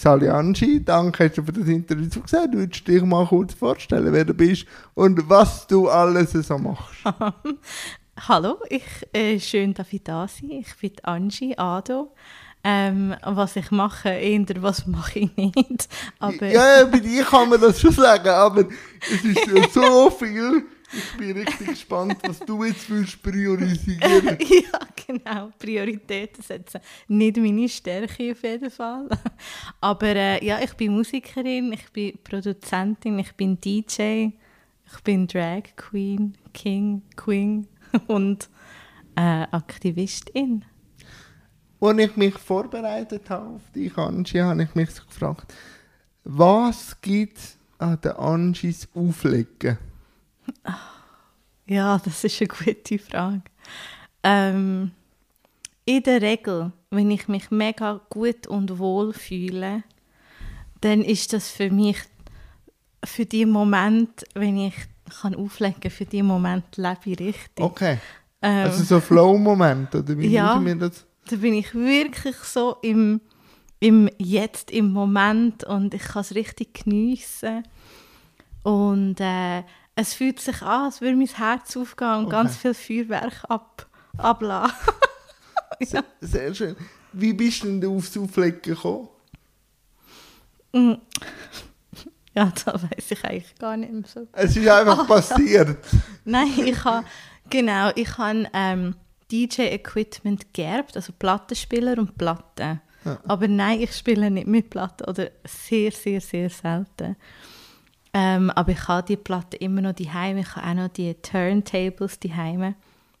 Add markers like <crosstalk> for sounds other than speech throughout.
Sali Angie, danke hast du für das Interview zugesagt. Du würdest dich mal kurz vorstellen, wer du bist und was du alles so machst. <laughs> Hallo, ich äh, schön, dass ich da sein. Ich bin Angie Ado. Ähm, was ich mache, eher was mache ich nicht. Aber ja, bei dir kann man das schon sagen, aber es ist <laughs> so viel. Ich bin richtig gespannt, was du jetzt willst priorisieren. <laughs> ja, genau. Prioritäten setzen. Nicht meine Stärke auf jeden Fall. Aber äh, ja, ich bin Musikerin, ich bin Produzentin, ich bin DJ, ich bin Drag Queen, King, Queen <laughs> und äh, Aktivistin. Als ich mich vorbereitet habe auf die Angie, habe ich mich so gefragt, was gibt es an den Angies Auflegen? <laughs> Ja, das ist eine gute Frage. Ähm, in der Regel, wenn ich mich mega gut und wohl fühle, dann ist das für mich für die Moment, wenn ich kann auflegen, für die Moment lebe ich richtig. Okay. Ähm, also so Flow-Moment oder wie ja, mir das? Da bin ich wirklich so im, im Jetzt, im Moment und ich kann es richtig geniessen. Und äh, es fühlt sich an, als würde mein Herz aufgehen und okay. ganz viel Feuerwerk ab, ablassen. <laughs> ja. sehr, sehr, schön. Wie bist du denn aufs Auflegen gekommen? Mm. Ja, das weiß ich eigentlich gar nicht mehr so. Es ist einfach oh, passiert. Nein, ich habe, genau, ich habe ähm, DJ-Equipment geerbt, also Plattenspieler und Platten. Ja. Aber nein, ich spiele nicht mit Platten oder sehr, sehr, sehr selten. Ähm, aber ich habe die Platte immer noch die Heime. Ich habe auch noch die Turntables die Heime.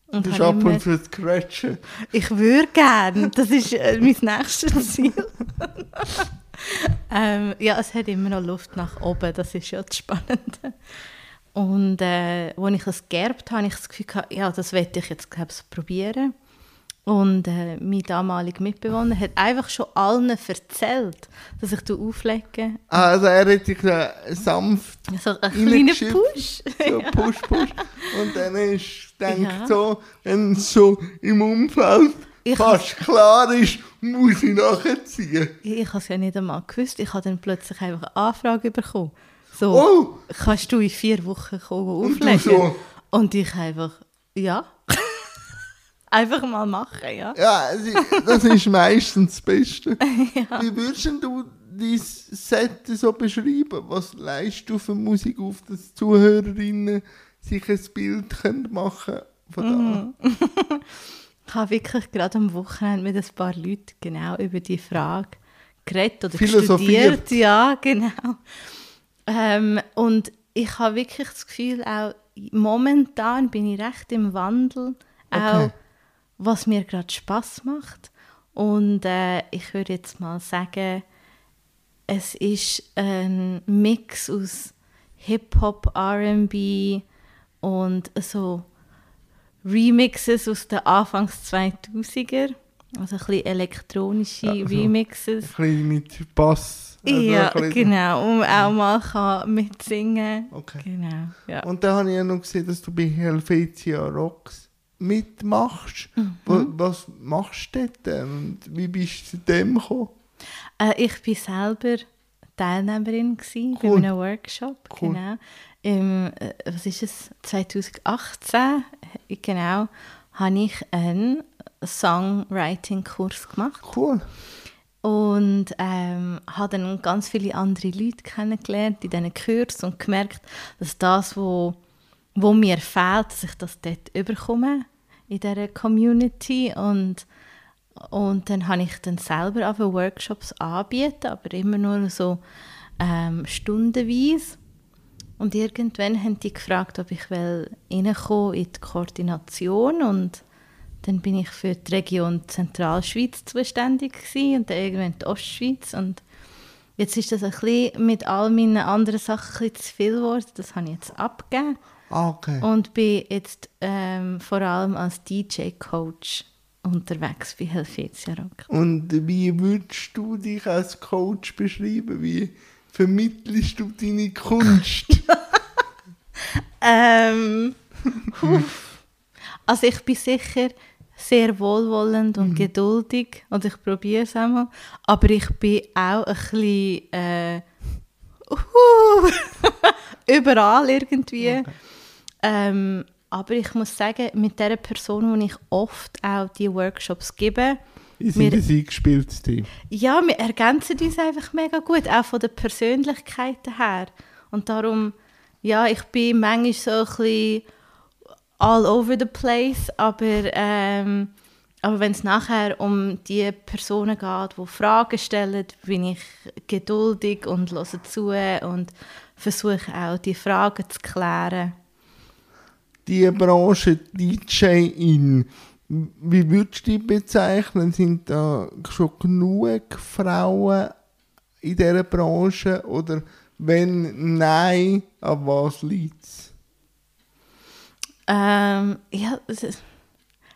Und du bist ab und zu Scratchen. Ich würde gerne. Das ist äh, mein nächstes Ziel. <laughs> ähm, ja, es hat immer noch Luft nach oben. Das ist ja das Spannende. Und äh, als ich es geerbt habe, habe ich das Gefühl, gehabt, ja, das werde ich jetzt probieren. Und äh, mein damaliger Mitbewohner hat einfach schon allen erzählt, dass ich auflege. Ah, also er hat dich äh, sanft So ein kleiner Push. So <laughs> Push, Push. Und dann ist, denkt ja. so, wenn es so im Umfeld ich fast klar ist, muss ich nachziehen. Ich habe es ja nicht einmal gewusst. Ich habe dann plötzlich einfach eine Anfrage bekommen. So, oh. kannst du in vier Wochen kommen auflegen? Und, so. Und ich einfach, ja. Einfach mal machen, ja. Ja, das ist meistens das Beste. <laughs> ja. Wie würdest du dein Set so beschreiben? Was leistest du für Musik auf, dass Zuhörerinnen sich ein Bild machen können von da? Mm. ich habe wirklich gerade am Wochenende mit ein paar Leuten genau über die Frage geredet oder studiert. Ja, genau. Ähm, und ich habe wirklich das Gefühl, auch momentan bin ich recht im Wandel. Okay. Auch was mir gerade Spaß macht. Und äh, ich würde jetzt mal sagen, es ist ein Mix aus Hip-Hop, RB und so Remixes aus den Anfangs 2000er. Also ein bisschen elektronische ja, also Remixes. Ein bisschen mit Bass. Also ja, genau. Und auch mal kann mitsingen. Okay. Genau, ja. Und dann habe ich ja noch gesehen, dass du bei Helvetia Rocks mitmachst. Mhm. Was machst du dort und wie bist du zu dem gekommen? Äh, ich war selber Teilnehmerin cool. bei einem Workshop. Cool. Genau. Im, äh, was ist es? 2018 genau, habe ich einen Songwriting-Kurs gemacht. Cool. Und ähm, habe dann ganz viele andere Leute kennengelernt in diesen Kursen und gemerkt, dass das, was wo mir fehlt, dass ich das dort überkomme in dieser Community und und dann habe ich dann selber auch Workshops anbieten, aber immer nur so ähm, stundenweise. Und irgendwann haben die gefragt, ob ich will in die Koordination und dann bin ich für die Region Zentralschweiz zuständig gewesen, und dann irgendwann die Ostschweiz und jetzt ist das ein bisschen mit all meinen anderen Sachen zu viel geworden. Das habe ich jetzt abgegeben. Ah, okay. Und bin jetzt ähm, vor allem als DJ-Coach unterwegs bei Helvetia Rock. Und wie würdest du dich als Coach beschreiben? Wie vermittelst du deine Kunst? <laughs> ähm, also ich bin sicher sehr wohlwollend und mhm. geduldig und ich probiere es einmal. Aber ich bin auch ein bisschen äh, uh, <laughs> überall irgendwie. Okay. Ähm, aber ich muss sagen, mit der Person, wo ich oft auch die Workshops gebe, wir sind ein eingespieltes Team. Ja, wir ergänzen uns einfach mega gut, auch von der Persönlichkeit her. Und darum, ja, ich bin manchmal so ein bisschen all over the place, aber, ähm, aber wenn es nachher um die Personen geht, die Fragen stellen, bin ich geduldig und höre zu und versuche auch, die Fragen zu klären. Die Branche DJ-In, wie würdest du die bezeichnen? Sind da schon genug Frauen in dieser Branche? Oder wenn nein, an was liegt es? Ähm, ja,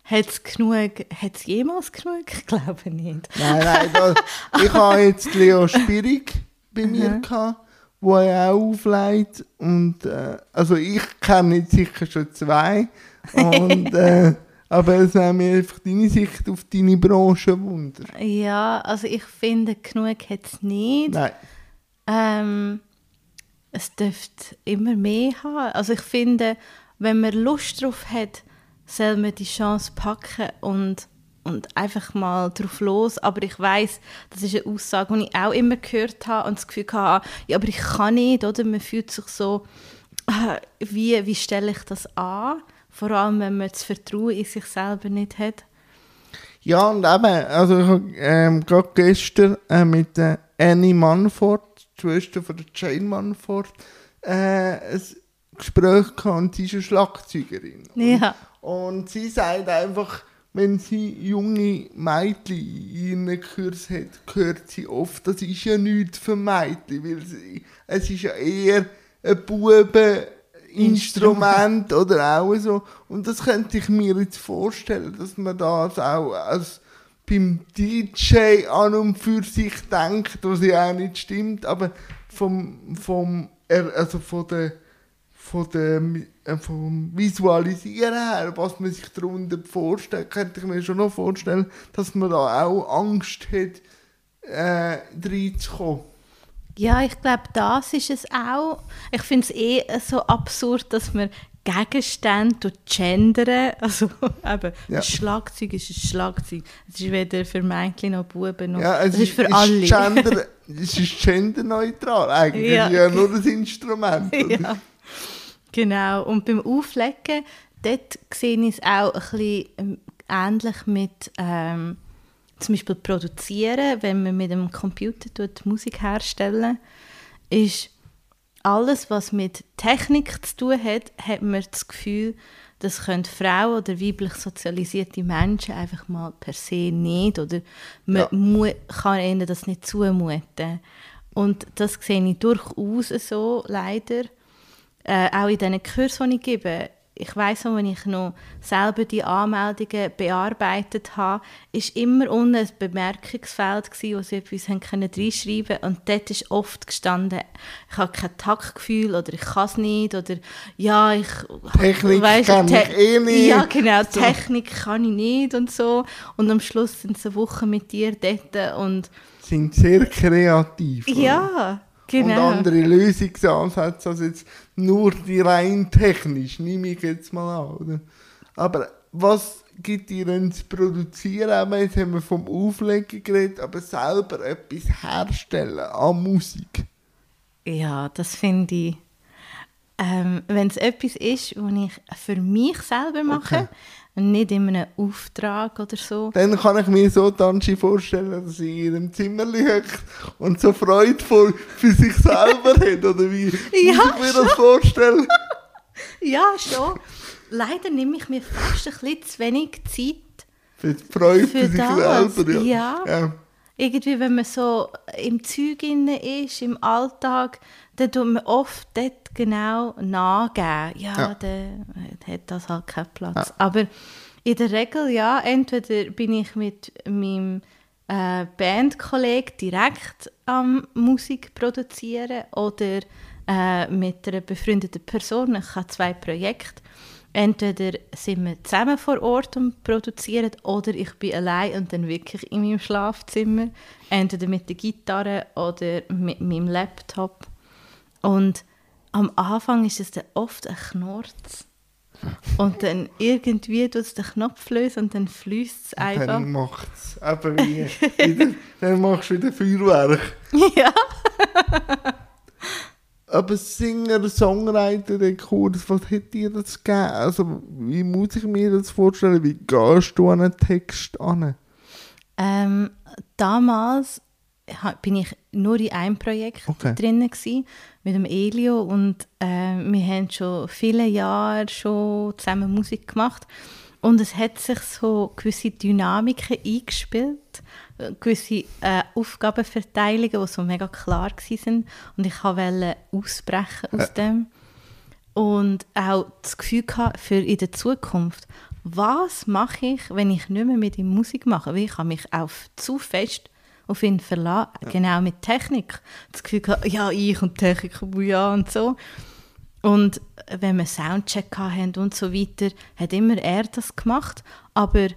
hat es genug, hat es jemals genug? Ich glaube nicht. Nein, nein, da, <laughs> ich habe jetzt Leo Spirig bei mir mhm. gehabt, wo er auch aufleitet und äh, also ich kenne jetzt sicher schon zwei und <laughs> äh, aber es wäre mir einfach deine Sicht auf deine Branche wunder. Ja, also ich finde, genug hat es nicht. Nein. Ähm, es dürfte immer mehr haben. Also ich finde, wenn man Lust drauf hat, soll man die Chance packen und, und einfach mal drauf los. Aber ich weiß, das ist eine Aussage, die ich auch immer gehört habe und das Gefühl hatte, ja, aber ich kann nicht, oder? Man fühlt sich so, äh, wie, wie stelle ich das an? Vor allem, wenn man das Vertrauen in sich selber nicht hat. Ja, und eben, also ich habe ähm, gerade gestern äh, mit äh, Annie Manford, Schwester von der Jane Manford, äh, ein Gespräch gehabt und sie ist eine Schlagzeugerin. Ja. Und sie sagt einfach, wenn sie junge Mädchen in ihren Kurs hat, hört sie oft, das ist ja nichts für Mädchen, weil sie, es ist ja eher ein Buben Instrument oder auch so. Und das könnte ich mir jetzt vorstellen, dass man das auch als beim DJ an und für sich denkt, was ja auch nicht stimmt, aber vom, vom, also von der, von der, äh, vom Visualisieren her, was man sich darunter vorstellt, könnte ich mir schon noch vorstellen, dass man da auch Angst hat, äh, reinzukommen. Ja, ich glaube, das ist es auch. Ich finde es eh so absurd, dass man Gegenstände gendern. <laughs> Also eben, ja. ein Schlagzeug ist ein Schlagzeug. Es ist weder für Mädchen noch Buben noch. Ja, es, es ist für ist alle. Gender, <laughs> es ist genderneutral eigentlich. Ja, ja nur das Instrument. <laughs> Ja. Genau. Und beim Auflegen, dort sehe ich es auch ein bisschen ähm, ähnlich mit ähm, zum Beispiel produzieren, wenn man mit dem Computer tut, Musik herstellen, ist alles, was mit Technik zu tun hat, hat man das Gefühl, das können Frauen oder weiblich sozialisierte Menschen einfach mal per se nicht oder man ja. kann ihnen das nicht zumuten. Und das sehe ich durchaus so, leider. Äh, auch in diesen Kursen, die ich gebe, ich weiß noch, wenn ich noch selber die Anmeldungen bearbeitet habe, ist immer unten ein Bemerkungsfeld gewesen, wo sie etwas haben können reinschreiben und dort ist oft gestanden, ich habe kein Taktgefühl oder ich kann es nicht oder ja, ich... Technik weiss, kann ich eh nicht. Ja, genau, so. Technik kann ich nicht und so und am Schluss sind sie eine Woche mit dir dort und... Sind sehr kreativ. Ja, oder? Genau. Und andere Lösungsansätze als jetzt nur die rein technisch, nehme ich jetzt mal an. Oder? Aber was gibt dir denn zu produzieren? Jetzt haben wir vom Auflegen geredet, aber selber etwas herstellen an Musik. Ja, das finde ich. Ähm, Wenn es etwas ist, was ich für mich selber mache, okay nicht in einem Auftrag oder so. Dann kann ich mir so Tanchi vorstellen, dass sie in ihrem Zimmer liegt und so freudvoll für sich selber <laughs> hat, oder wie ja, muss ich mir schon. das vorstellen? <laughs> ja, schon. Leider nehme ich mir fast ein bisschen zu wenig Zeit für die Freude für, für sich das. selber. Ja. Ja. ja. Irgendwie, wenn man so im Zeug ist, im Alltag, dann tut man oft dort genau nachgeben. Ja, ja. dann hat das halt keinen Platz. Ja. Aber in der Regel, ja, entweder bin ich mit meinem äh, Bandkollegen direkt am Musik produzieren oder äh, mit einer befreundeten Person. Ich habe zwei Projekte. entweder sind wir zusammen vor Ort und produzieren oder ich bin allein und dann wirklich in meinem Schlafzimmer, entweder mit der Gitarre oder mit meinem Laptop. Und am Anfang ist es dann oft ein Knorz. Und dann irgendwie tut es den Knopf lösen und dann fließt es einfach. Dann macht es eben wie, wieder, dann machst du wieder Feuerwerk. <laughs> Ja. Aber Singer, Songwriter, der Kurs, was hätte dir das gegeben? Also, wie muss ich mir das vorstellen? Wie gehst du an einen Text an? Ähm, damals bin ich nur in einem Projekt Okay. drin gewesen, mit dem Elio und äh, wir haben schon viele Jahre schon zusammen Musik gemacht und es hat sich so gewisse Dynamiken eingespielt, äh, gewisse äh, Aufgabenverteilungen, die so mega klar waren und ich wollte ausbrechen aus dem und auch das Gefühl gehabt für in der Zukunft, was mache ich, wenn ich nicht mehr mit ihm Musik mache? Weil ich habe mich auf zu fest auf ihn verlassen, genau mit Technik. Das Gefühl gehabt, ja, ich und Technik, ja und so. Und wenn wir Soundcheck hatten und so weiter, hat immer er das gemacht, aber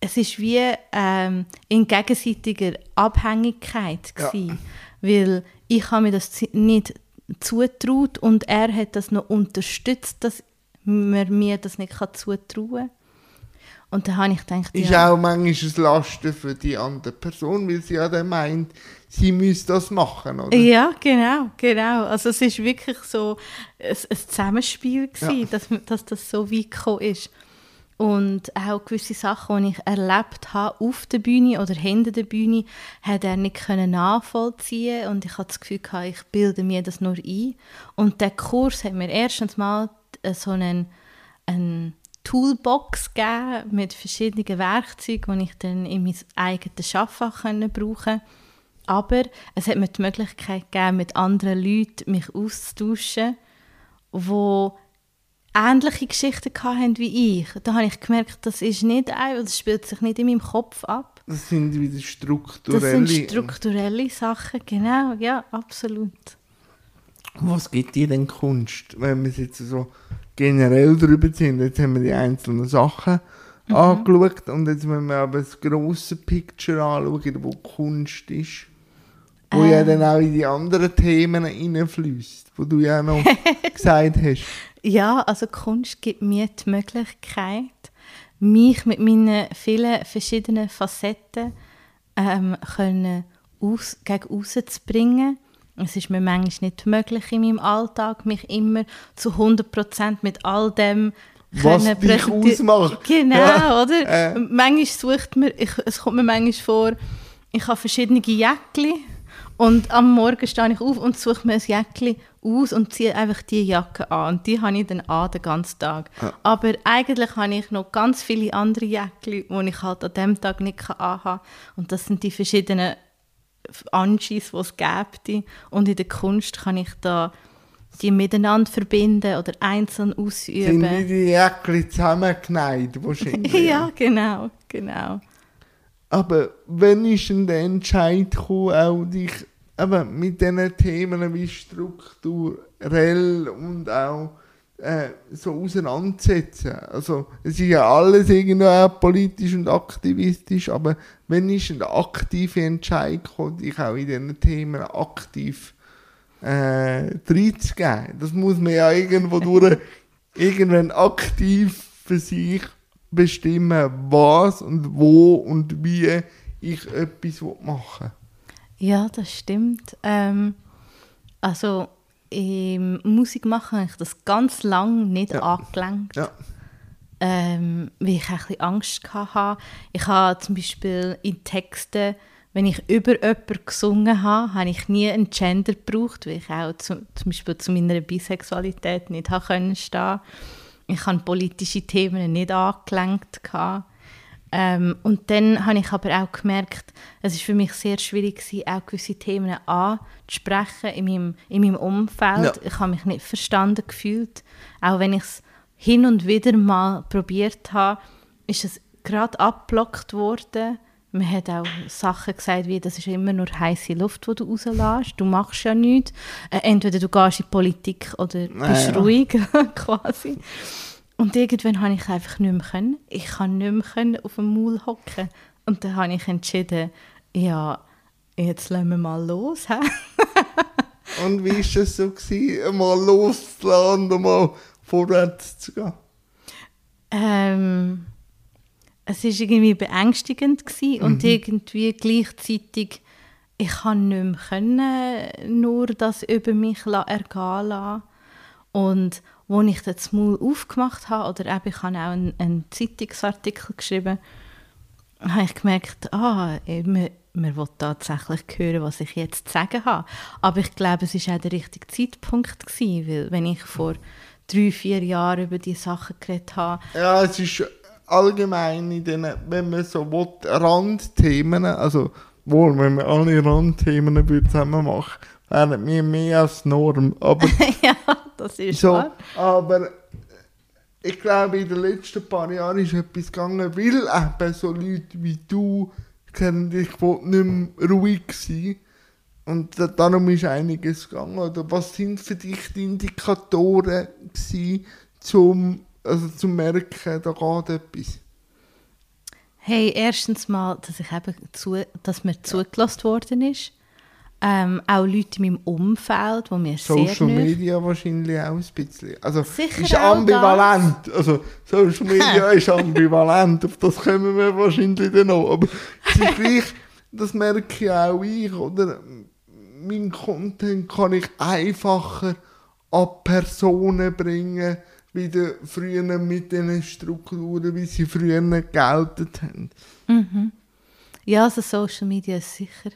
es ist wie ähm, in gegenseitiger Abhängigkeit Ja. weil ich habe mir das nicht zutraut und er hat das noch unterstützt, dass man mir das nicht zutrauen kann. Und dann habe ich gedacht, Ist ja, auch manchmal ein Lasten für die andere Person, weil sie ja dann meint, sie müsse das machen, oder? Ja, genau, genau. Also es ist wirklich so ein, ein Zusammenspiel gewesen, Ja. dass, dass das so weit gekommen ist. Und auch gewisse Sachen, die ich erlebt habe auf der Bühne oder hinter der Bühne, hat er nicht können nachvollziehen und ich hatte das Gefühl, gehabt, ich bilde mir das nur ein. Und der Kurs hat mir erstens mal so einen, einen Toolbox gegeben mit verschiedenen Werkzeugen, die ich dann in mein eigenes Arbeiten können brauchen aber es hat mir die Möglichkeit gegeben, mit anderen Leuten mich auszutauschen, die ähnliche Geschichten hatten wie ich. Da habe ich gemerkt, das ist nicht einfach, das spielt sich nicht in meinem Kopf ab. Das sind wieder Das strukturelle. sind strukturelle Sachen, genau, ja, absolut. Was gibt dir denn Kunst, wenn wir jetzt so generell drüber sind? Jetzt haben wir die einzelnen Sachen Mhm. angeschaut und jetzt müssen wir aber das grosse Picture anschauen, wo Kunst ist. Wo ja Ähm. dann auch in die anderen Themen hineinfließt, wo du ja noch <laughs> gesagt hast. Ja, also Kunst gibt mir die Möglichkeit, mich mit meinen vielen verschiedenen Facetten ähm, können aus, gegen aussen zu bringen. Es ist mir manchmal nicht möglich in meinem Alltag, mich immer zu 100% mit all dem Was dich ausmacht. Genau, Ja, oder? äh. Manchmal sucht man, ich, es kommt mir manchmal vor, ich habe verschiedene Jäckchen und am Morgen stehe ich auf und suche mir ein Jäckchen aus und ziehe einfach die Jacke an. Und die habe ich dann an den ganzen Tag. Aber eigentlich habe ich noch ganz viele andere Jäckchen, die ich halt an dem Tag nicht anhaben kann. Und das sind die verschiedenen Anschis, die es gibt. Und in der Kunst kann ich da die miteinander verbinden oder einzeln Sind ausüben. wie die Jäckchen zusammengenäht wahrscheinlich. <laughs> Ja, genau, genau. Aber wenn ist denn der Entscheid gekommen, auch dich eben mit diesen Themen wie strukturell und auch äh, so auseinanderzusetzen? Also es ist ja alles irgendwie auch politisch und aktivistisch, aber wenn denn der aktive Entscheid gekommen, dich auch in diesen Themen aktiv äh, reinzugeben? Das muss man ja irgendwo durch <laughs> irgendwann aktiv für sich bestimmen, was und wo und wie ich etwas machen Ja, das stimmt. Ähm, also im Musik machen habe ich das ganz lange nicht Ja. angelenkt, Ja. ähm, weil ich ein bisschen Angst hatte. Ich habe zum Beispiel in Texten, wenn ich über jemanden gesungen habe, habe ich nie einen Gender gebraucht, weil ich auch zu, zum Beispiel zu meiner Bisexualität nicht habe können stehen. Ich habe politische Themen nicht angelenkt. gehabt. Ähm, und dann habe ich aber auch gemerkt, es ist für mich sehr schwierig gewesen, auch gewisse Themen anzusprechen in meinem, in meinem Umfeld. Ja. Ich habe mich nicht verstanden gefühlt. Auch wenn ich es hin und wieder mal probiert habe, ist es gerade abgeblockt worden. Man hat auch Sachen gesagt, wie das ist immer nur heiße Luft, die du rauslässt. Du machst ja nichts. Äh, entweder du gehst in die Politik oder bist ja. ruhig, <laughs> quasi. Und irgendwann habe ich einfach nicht mehr können. Ich kann nicht mehr können auf dem Maul hocken. Und dann habe ich entschieden, ja, jetzt lassen wir mal los. <laughs> Und wie war es so, gewesen, mal loszulassen und mal vorwärts zu gehen? Ähm, es war irgendwie beängstigend gewesen und mhm. irgendwie gleichzeitig, ich kann nicht mehr können, nur das über mich ergehen lassen. Und als ich das Maul aufgemacht habe, oder eben, ich habe auch einen, einen Zeitungsartikel geschrieben, habe ich gemerkt, ah, man, man will tatsächlich hören, was ich jetzt zu sagen habe. Aber ich glaube, es war auch der richtige Zeitpunkt, gewesen, weil wenn ich vor drei, vier Jahren über diese Sachen geredet habe... Ja, es ist allgemein in den, wenn man so will, Randthemen, also wohl, wenn wir alle Randthemen zusammen machen, wären wir mehr als Norm. Aber, <laughs> ja, das ist so, wahr. Aber ich glaube, in den letzten paar Jahren ist etwas gegangen, weil eben so Leute wie du kennen dich nicht mehr ruhig sein. Und darum ist einiges gegangen. Oder was sind für dich die Indikatoren gewesen, zum, also zum merken, da geht etwas? Hey, erstens mal, dass ich eben zu, dass mir zugelassen worden ist. Ähm, auch Leute in meinem Umfeld, die mir Social sehr Media wahrscheinlich auch ein bisschen. Also Sicher ist ambivalent. Das. Also Social Media <laughs> ist ambivalent, auf das kommen wir wahrscheinlich dann noch. Aber gleich, das merke ich auch ich, oder? Mein Content kann ich einfacher an Personen bringen, wie früher mit den Strukturen, wie sie früher geltet haben. Mhm. Ja, also Social Media ist sicher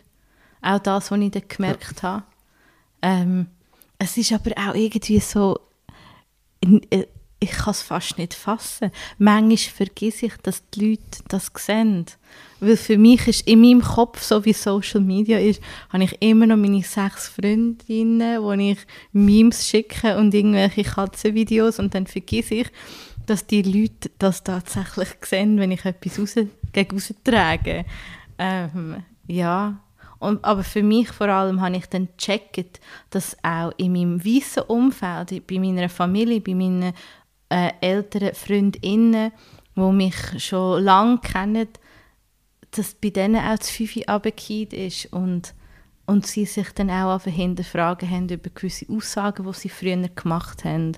auch das, was ich dann gemerkt habe. Ähm, es ist aber auch irgendwie so, äh, ich kann es fast nicht fassen. Manchmal vergesse ich, dass die Leute das sehen. Weil für mich ist in meinem Kopf, so wie Social Media ist, habe ich immer noch meine sechs Freundinnen, wo ich Memes schicke und irgendwelche Katzenvideos und dann vergesse ich, dass die Leute das tatsächlich sehen, wenn ich etwas raus, gegen trage. Ähm, ja, und, aber für mich vor allem habe ich dann gecheckt, dass auch in meinem weißen Umfeld, bei meiner Familie, bei meinen äh, älteren Freundinnen, die mich schon lange kennen, dass bei denen auch das Fünfe runtergefallen ist und, und sie sich dann auch hinterfragen haben über gewisse Aussagen, die sie früher gemacht haben,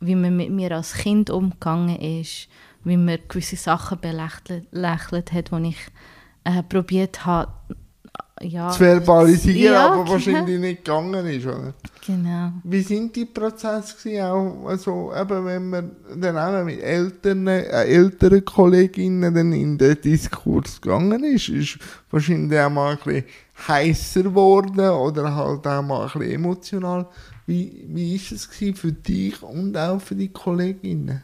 wie man mit mir als Kind umgegangen ist, wie man gewisse Sachen belächelt hat, die ich äh, probiert habe, ja, zu verbalisieren, ja, aber wahrscheinlich nicht gegangen ist. Oder? Genau. Wie sind die Prozesse auch, also eben wenn man dann auch mit älteren, äh, älteren Kolleginnen dann in den Diskurs gegangen ist, ist wahrscheinlich auch mal ein bisschen heißer geworden oder halt auch mal ein bisschen emotional. Wie, wie ist es für dich und auch für die Kolleginnen?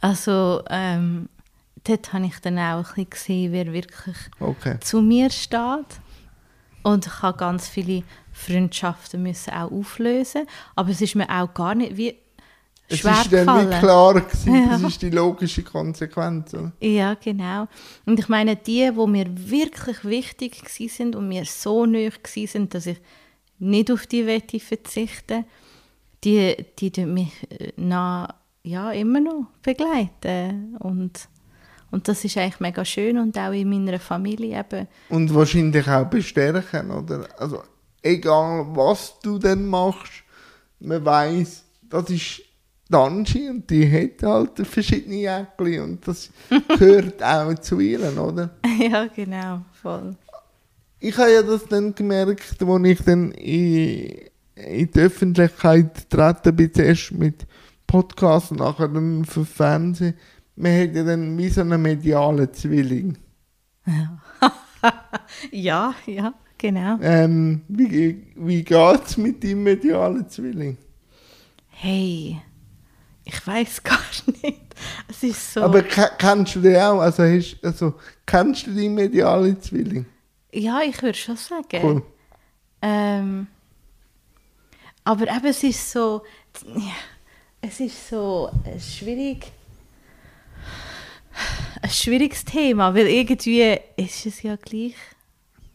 Also ähm, dort habe ich dann auch ein bisschen gesehen, wer wirklich okay. zu mir steht und ich habe ganz viele Freundschaften müssen auch auflösen. Aber es ist mir auch gar nicht wie es schwer ist dann nicht klar gewesen, <laughs> ja. das ist die logische Konsequenz. Oder? Ja, genau. Und ich meine, die, wo mir wirklich wichtig sind und mir so nahe sind, dass ich nicht auf die Wette verzichte, die, die mich äh, nach, ja, immer noch begleiten. Und und das ist eigentlich mega schön und auch in meiner Familie eben. Und wahrscheinlich auch bestärken, oder? Also egal was du dann machst, man weiß, das ist Danji und die hat halt verschiedene Jäckchen und das <laughs> gehört auch zu ihr, oder? <laughs> Ja, genau, voll. Ich habe ja das dann gemerkt, als ich dann in, in die Öffentlichkeit treten bin, zuerst mit Podcasts und nachher dann für Fernsehen man ja dann wie so einen medialen Zwilling. Ja, <laughs> ja, ja genau. Ähm, wie wie geht es mit deinem medialen Zwilling? Hey, ich weiß <laughs> gar nicht. Es ist so. Aber kennst du den auch? Also, hast, also kennst du deinen medialen Zwilling? Ja, ich würde schon sagen. Cool. Ähm, aber eben, es ist so. Ja, es ist so äh, schwierig ein schwieriges Thema, weil irgendwie ist es ja gleich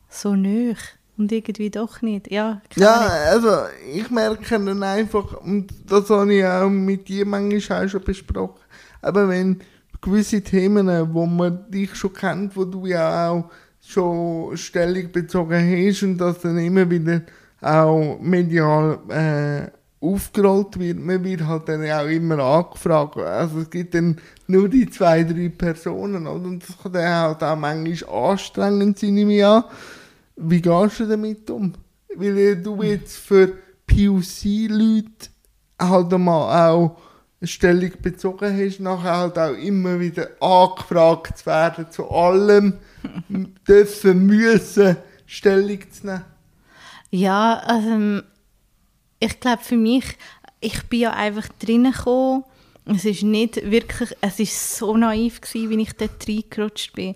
so nöch und irgendwie doch nicht. Ja, ja also ich merke dann einfach, und das habe ich auch mit dir manchmal auch schon besprochen, aber wenn gewisse Themen, wo man dich schon kennt, wo du ja auch schon Stellung bezogen hast und das dann immer wieder auch medial äh, aufgerollt wird, man wird halt dann auch immer angefragt. Also es gibt dann nur die zwei, drei Personen, oder? Und das kann dann halt auch manchmal anstrengend sein, nehme ich an. Wie gehst du damit um? Weil du jetzt für POC-Leute halt mal auch Stellung bezogen hast, nachher halt auch immer wieder angefragt zu werden zu allem, <laughs> dürfen, müssen Stellung zu nehmen. Ja, also ich glaube für mich, ich bin ja einfach drinnen gekommen. Es ist nicht wirklich, es ist so naiv gewesen, wie ich dort reingerutscht bin.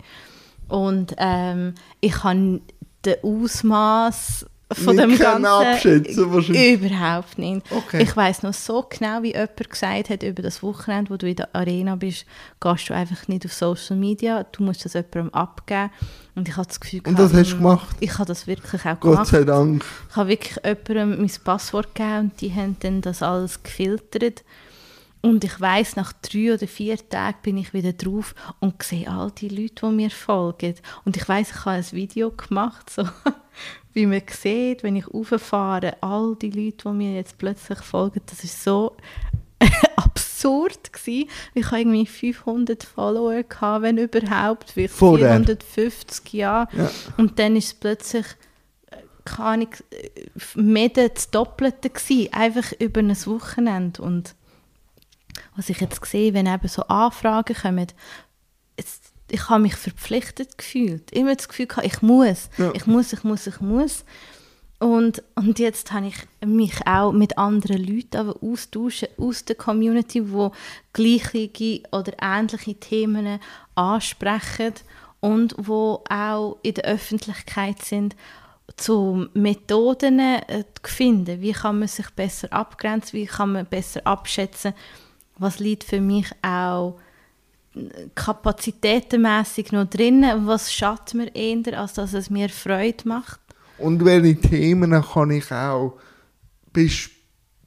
Und ähm, ich habe den Ausmaß von dem Ganzen abschätzen, überhaupt nicht. Okay. Ich weiß noch so genau, wie jemand gesagt hat über das Wochenende, wo du in der Arena bist, gehst du einfach nicht auf Social Media, du musst das jemandem abgeben. Und ich habe das Gefühl, und das hast du gemacht? Ich habe das wirklich auch Gott gemacht. Gott sei Dank. Ich habe wirklich jemandem mein Passwort gegeben und die haben dann das alles gefiltert. Und ich weiß nach drei oder vier Tagen bin ich wieder drauf und sehe all die Leute, die mir folgen. Und ich weiß, ich habe ein Video gemacht, so wie man sieht, wenn ich rauffahre, all die Leute, die mir jetzt plötzlich folgen, das ist so <laughs> absurd gewesen. Ich habe irgendwie 500 Follower gehabt, wenn überhaupt, vielleicht 450, ja. ja. Und dann ist es plötzlich keine mehr das Doppelte gewesen, einfach über ein Wochenende. Und was ich jetzt sehe, wenn eben so Anfragen kommen, ich habe mich verpflichtet gefühlt. Immer das Gefühl gehabt, ich muss, ja. ich muss, ich muss, ich muss. Und, und jetzt habe ich mich auch mit anderen Leuten austauschen aus der Community, die gleiche oder ähnliche Themen ansprechen und wo auch in der Öffentlichkeit sind, zu Methoden äh, zu finden. Wie kann man sich besser abgrenzen, wie kann man besser abschätzen, was liegt für mich auch kapazitätenmäßig noch drin, was schadet mir eher, als dass es mir Freude macht. Und welche Themen kann ich auch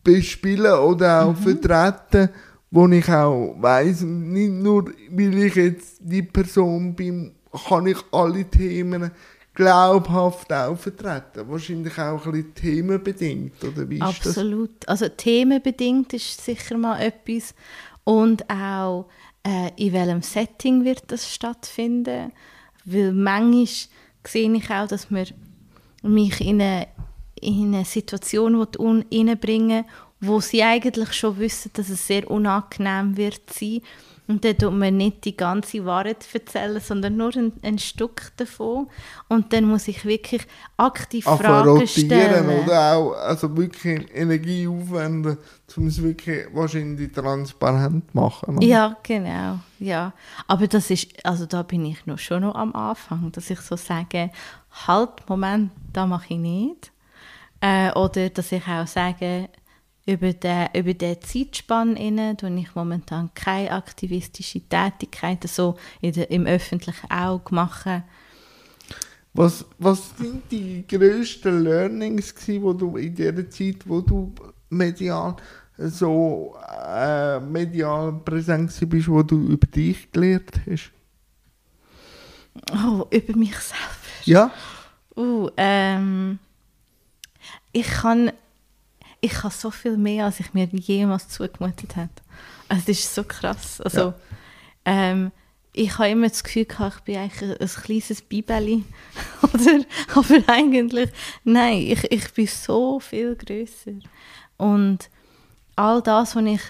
bespielen oder auch mhm. vertreten, wo ich auch weiß, nicht nur weil ich jetzt die Person bin, kann ich alle Themen glaubhaft auch vertreten. Wahrscheinlich auch ein bisschen themenbedingt, oder wie ist Absolut. Das? Also themenbedingt ist sicher mal etwas und auch äh, in welchem Setting wird das stattfinden, weil manchmal sehe ich auch, dass wir mich in eine, in eine Situation hineinbringen wo sie eigentlich schon wissen, dass es sehr unangenehm wird sein und dann tut man nicht die ganze Wahrheit erzählen, sondern nur ein, ein Stück davon. Und dann muss ich wirklich aktiv Auf Fragen stellen. oder auch also wirklich Energie aufwenden, um es wirklich wahrscheinlich transparent zu machen. Oder? Ja, genau. Ja. Aber das ist, also da bin ich noch schon noch am Anfang, dass ich so sage, halt, Moment, da mache ich nicht. Äh, oder dass ich auch sage, über den, über den Zeitspann inne tue ich momentan keine aktivistische Tätigkeit so in der, im öffentlichen Auge machen. Was, was sind die grössten Learnings gewesen, wo du in der Zeit, wo du medial so äh, medial präsent bist, wo du über dich gelernt hast? Oh, über mich selber? Ja. Uh, ähm, ich kann ich kann so viel mehr, als ich mir jemals zugemutet habe. Also das ist so krass. Also, ja. ähm, ich habe immer das Gefühl gehabt, ich bin eigentlich ein, ein kleines Bibeli. <laughs> Oder? Aber eigentlich, nein, ich, ich bin so viel größer. Und all das, was ich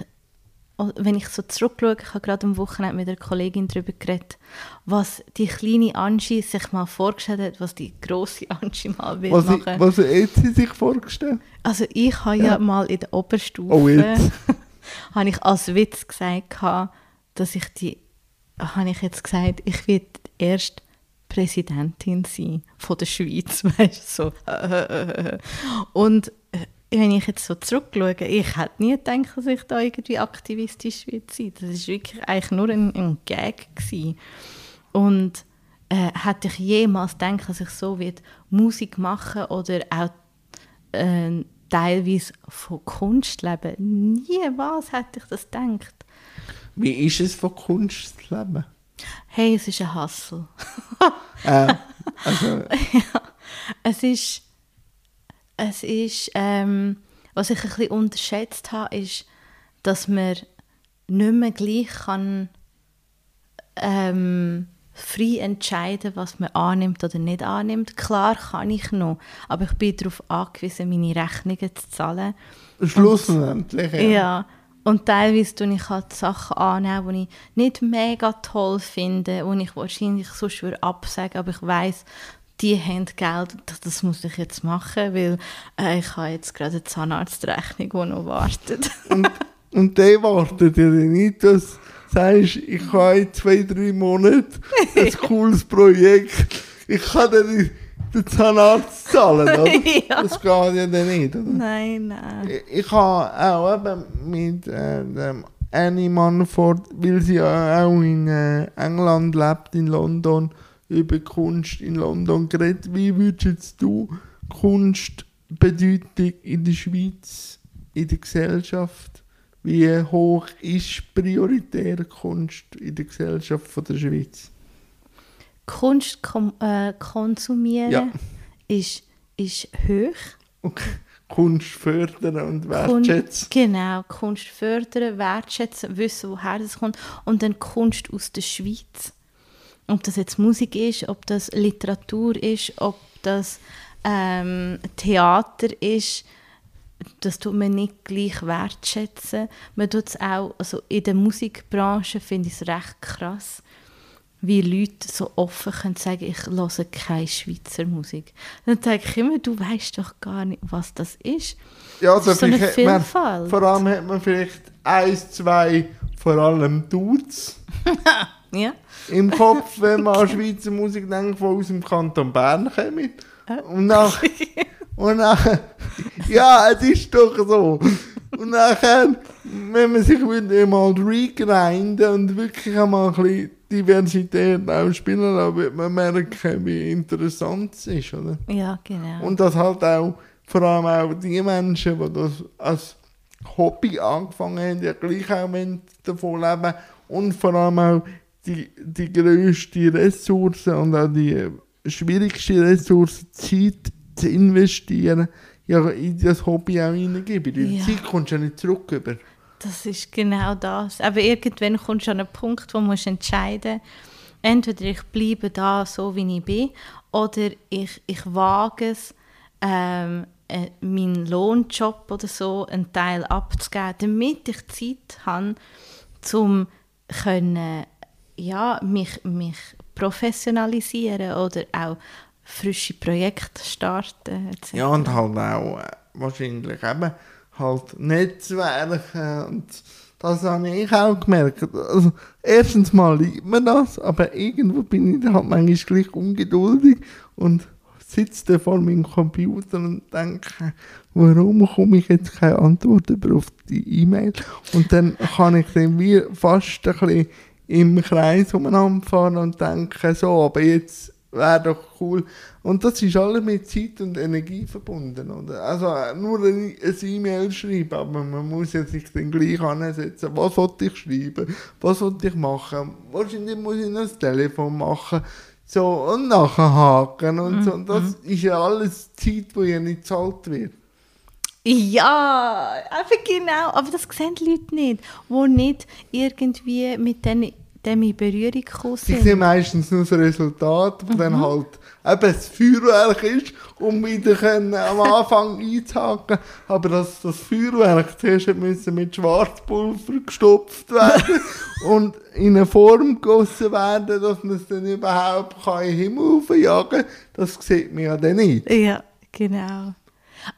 wenn ich so zurückschaue, ich habe gerade am Wochenende mit einer Kollegin darüber geredet, was die kleine Angie sich mal vorgestellt hat, was die grosse Angie mal will was machen. Ich, was hat sie sich vorgestellt? Also ich habe ja, ja mal in der Oberstufe, oh, <laughs> habe ich als Witz gesagt, dass ich die, habe ich jetzt gesagt, ich werde erst Präsidentin sein von der Schweiz, <laughs> weißt du, so. <laughs> Und wenn ich jetzt so zurückschaue, ich hätte nie gedacht, dass ich da irgendwie aktivistisch sein würde. Das war wirklich eigentlich nur ein, ein Gag. Gewesen. Und äh, hätte ich jemals gedacht, dass ich so wird Musik machen oder auch äh, teilweise von Kunst leben? Nie was hätte ich das gedacht. Wie ist es von Kunst zu leben? Hey, es ist ein Hassel. äh, <laughs> also, ja, es ist, es ist, ähm, was ich ein bisschen unterschätzt habe, ist, dass man nicht mehr gleich kann ähm, frei entscheiden, was man annimmt oder nicht annimmt. Klar kann ich noch, aber ich bin darauf angewiesen, meine Rechnungen zu zahlen. Schlussendlich, ja. ja. Und teilweise tue ich halt Sachen annehmen, die ich nicht mega toll finde, die ich wahrscheinlich so schwer absagen, aber ich weiß, die haben Geld, das, das, muss ich jetzt machen, weil äh, ich habe jetzt gerade eine Zahnarztrechnung, die noch wartet. <laughs> und, und die wartet ja nicht, dass sagst, ich habe in zwei, drei Monaten ein <laughs> cooles Projekt, ich kann dir den Zahnarzt zahlen, oder? <laughs> ja. Das geht ja dann nicht, oder? Nein, nein. Ich, ich habe auch eben mit äh, dem Annie Manford, weil sie ja auch in äh, England lebt, in London, über Kunst in London geredet. Wie würdest du Kunstbedeutung in der Schweiz, in der Gesellschaft wie hoch ist prioritäre Kunst in der Gesellschaft von der Schweiz? Kunst kom äh, konsumieren ja. ist, ist hoch. Okay. Kunst fördern und wertschätzen. genau, Kunst fördern, wertschätzen, wissen, woher das kommt. Und dann Kunst aus der Schweiz. Ob das jetzt Musik ist, ob das Literatur ist, ob das ähm, Theater ist das tut man nicht gleich wertschätzen. Man tut es auch, also in der Musikbranche finde ich es recht krass, wie Leute so offen können sagen, ich höre keine Schweizer Musik. Dann denke ich immer, du weißt doch gar nicht, was das ist. Ja, also das ist so eine. Man, vor allem hat man vielleicht eins, zwei, vor allem Dudes <laughs> ja. im Kopf, wenn man an Schweizer Musik denkt, die aus dem Kanton Bern kommen. Und nach, und nachher, ja, es ist doch so. Und nachher, wenn man sich wieder mal regrinden und wirklich einmal ein bisschen Diversität auch spielen lassen, wird man merken, wie interessant es ist, oder? Ja, genau. Und dass halt auch, vor allem auch die Menschen, die das als Hobby angefangen haben, ja gleich auch davon leben und vor allem auch die, die grösste Ressource und auch die schwierigste Ressource Zeit zu investieren, ja, in das Hobby auch hineingeben. Die ja. Zeit kommst du ja nicht zurück über. Das ist genau das. Aber irgendwann kommst du an einen Punkt, wo du musst entscheiden entweder ich bleibe da so, wie ich bin, oder ich, ich wage es, ähm, äh, meinen Lohnjob oder so einen Teil abzugeben, damit ich Zeit habe, um können, ja, mich, mich professionalisieren oder auch frische Projekte starten. Etc. Ja, und halt auch äh, wahrscheinlich eben halt Netzwerke und das habe ich auch gemerkt. Also, erstens mal liebt man das, aber irgendwo bin ich halt manchmal gleich ungeduldig und sitze vor meinem Computer und denke, warum komme ich jetzt keine Antwort über auf die E-Mail? Und dann kann ich dann wie fast ein bisschen im Kreis umeinander fahren und denke, so, aber jetzt wäre doch cool. Und das ist alles mit Zeit und Energie verbunden, oder? Also nur ein E-Mail schreiben, aber man muss ja sich dann gleich ansetzen, was wollte ich schreiben, was wollte ich machen. Wahrscheinlich muss ich noch das Telefon machen, so, und nachher haken und mhm. so. Und das mhm. ist ja alles Zeit, die ja nicht gezahlt wird. Ja, einfach genau. Aber das sehen die Leute nicht, die nicht irgendwie mit diesen dem in Berührung gekommen sind. Ich sehe meistens nur das Resultat, das mhm. dann halt eben das Feuerwerk ist, um wieder können, am <laughs> Anfang einzuhaken. Aber dass das Feuerwerk zuerst müssen mit Schwarzpulver gestopft werden <laughs> und in eine Form gegossen werden, dass man es dann überhaupt kann in den Himmel aufjagen kann, das sieht man ja dann nicht. Ja, genau.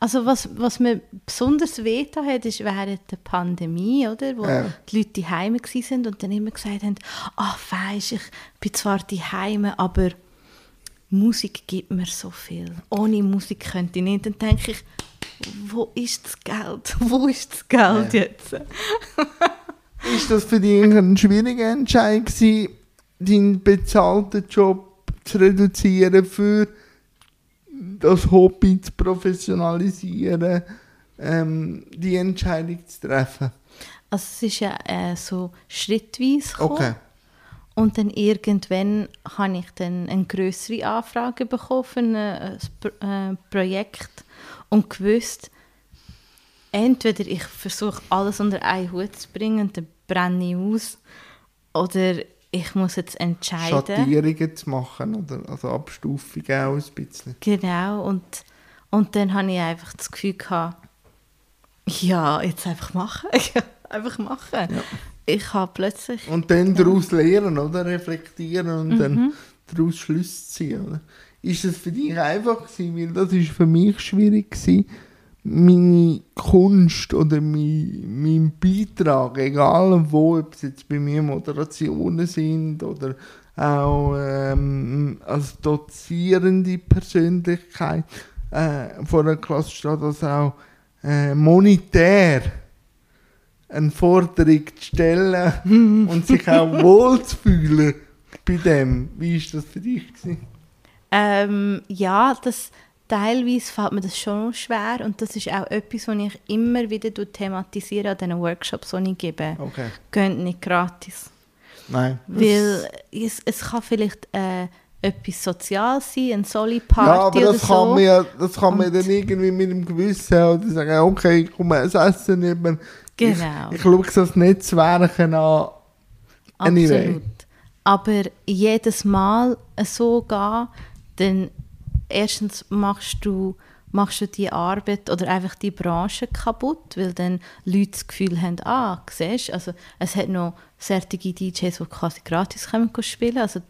Also was, was mir besonders wehgetan hat, ist während der Pandemie, oder, wo ja. die Leute Heime sind und dann immer gesagt haben, ach weisst, ich bin zwar die Heime, aber Musik gibt mir so viel. Ohne Musik könnte ich nicht. Dann denke ich, wo ist das Geld? <laughs> Wo ist das Geld ja. jetzt? <laughs> ist das für dich ein schwieriger Entscheid gewesen, deinen bezahlten Job zu reduzieren für das Hobby zu professionalisieren ähm, die Entscheidung zu treffen? Also es ist ja äh, so schrittweise gekommen. Okay. Und dann irgendwann habe ich dann eine größere Anfrage bekommen für ein, Pro- äh, Projekt und gewusst, entweder ich versuche alles unter einen Hut zu bringen und dann brenne ich aus, oder ich muss jetzt entscheiden. Schattierungen zu machen, oder? Also Abstufungen auch ein bisschen. Genau, und, und dann habe ich einfach das Gefühl gehabt, ja, jetzt einfach machen. <laughs> einfach machen. Ich habe plötzlich... Und dann daraus lernen, oder? Reflektieren und Mhm. dann daraus Schlüsse ziehen, oder? Ist das für dich einfach gewesen? Weil das ist für mich schwierig gewesen, meine Kunst oder mein, mein Beitrag, egal wo, ob es jetzt bei mir Moderationen sind oder auch ähm, als dozierende Persönlichkeit äh, vor einer Klasse steht, das auch äh, monetär eine Forderung zu stellen <laughs> und sich auch wohlzufühlen bei dem. Wie war das für dich? Gewesen? Ähm, ja, das, teilweise fällt mir das schon schwer und das ist auch etwas, was ich immer wieder thematisiere an diesen Workshops, die ich gebe. Okay. Geht nicht gratis. Nein. Weil es, es kann vielleicht äh, etwas Soziales sein, eine ja, Soli-Party aber oder das so. kann man ja, das kann man Und- dann irgendwie mit dem Gewissen oder sagen, okay, ich komme ein Essen nehmen. Genau. Ich, ich schaue es als Netzwerk an. Anyway. Absolut. Aber jedes Mal so gehen, dann erstens machst du, machst du die Arbeit oder einfach die Branche kaputt, weil dann Leute das Gefühl haben, ah, siehst also es hat noch solche DJs, die quasi gratis gehen spielen, also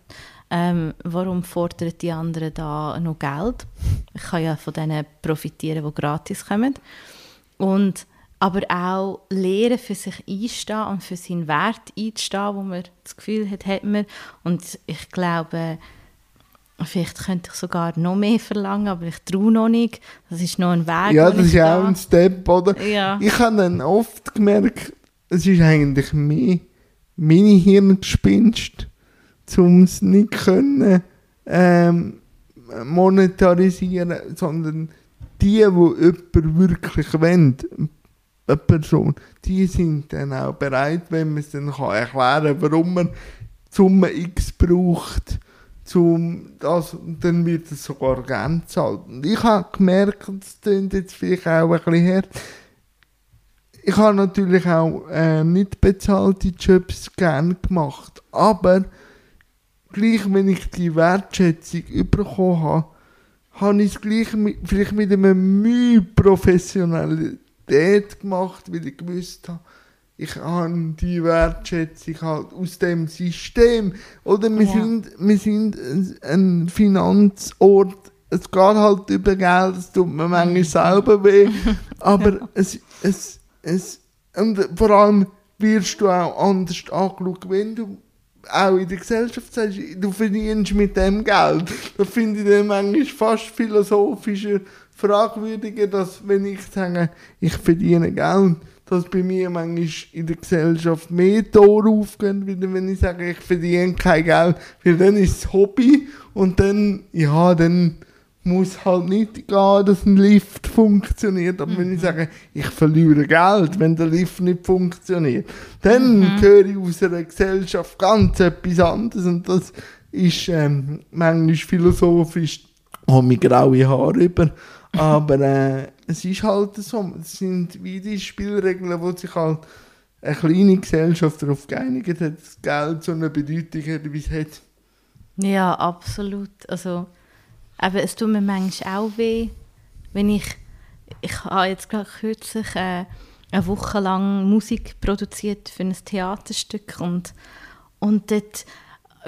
ähm, warum fordern die anderen da noch Geld? Ich kann ja von denen profitieren, die gratis kommen. Und aber auch lernen, für sich einstehen und für seinen Wert einzustehen, wo man das Gefühl hat, hat man. Und ich glaube, vielleicht könnte ich sogar noch mehr verlangen, aber ich traue noch nicht. Das ist noch ein Weg, Ja, das ist ja auch ein Step, oder? Ja. Ich habe dann oft gemerkt, es ist eigentlich mehr meine Hirngespinst, um es nicht können, ähm, monetarisieren, sondern die, die jemand wirklich wollen, eine Person, die sind dann auch bereit, wenn man es dann kann erklären kann, warum man Summe X braucht, zum das, dann wird es sogar gezahlt. Und ich habe gemerkt, das klingt jetzt vielleicht auch ein bisschen hart, ich habe natürlich auch äh, nicht bezahlte Jobs gerne gemacht, aber gleich wenn ich die Wertschätzung bekommen habe, habe ich es gleich mit, vielleicht mit einem Mühe Professionalität gemacht, weil ich gewusst habe, ich habe die Wertschätzung halt aus dem System. Oder wir Ja. sind, wir sind ein- Finanzort, es geht halt über Geld, es tut mir manchmal selber weh, <laughs> aber es, es, es, und vor allem wirst du auch anders angeschaut, wenn du auch in der Gesellschaft sagst, du verdienst mit dem Geld. Da finde ich dann manchmal fast philosophischer, fragwürdiger, dass wenn ich sage, ich verdiene Geld, dass bei mir manchmal in der Gesellschaft mehr Tore aufgehen, wie wenn ich sage, ich verdiene kein Geld, weil dann ist es Hobby und dann, ja, dann muss halt nicht gehen, dass ein Lift funktioniert. Aber wenn ich sage, ich verliere Geld, wenn der Lift nicht funktioniert, dann gehöre ich aus einer Gesellschaft ganz etwas anderes. Und das ist ähm, manchmal philosophisch, habe mir graue Haare über. Aber äh, es ist halt so. Es sind wie die Spielregeln, wo sich halt eine kleine Gesellschaft darauf geeinigt hat, dass Geld so eine Bedeutung hat, wie es hat. Ja, absolut. Also, aber es tut mir manchmal auch weh, wenn ich, ich habe jetzt gerade kürzlich äh, eine Woche lang Musik produziert für ein Theaterstück und, und dort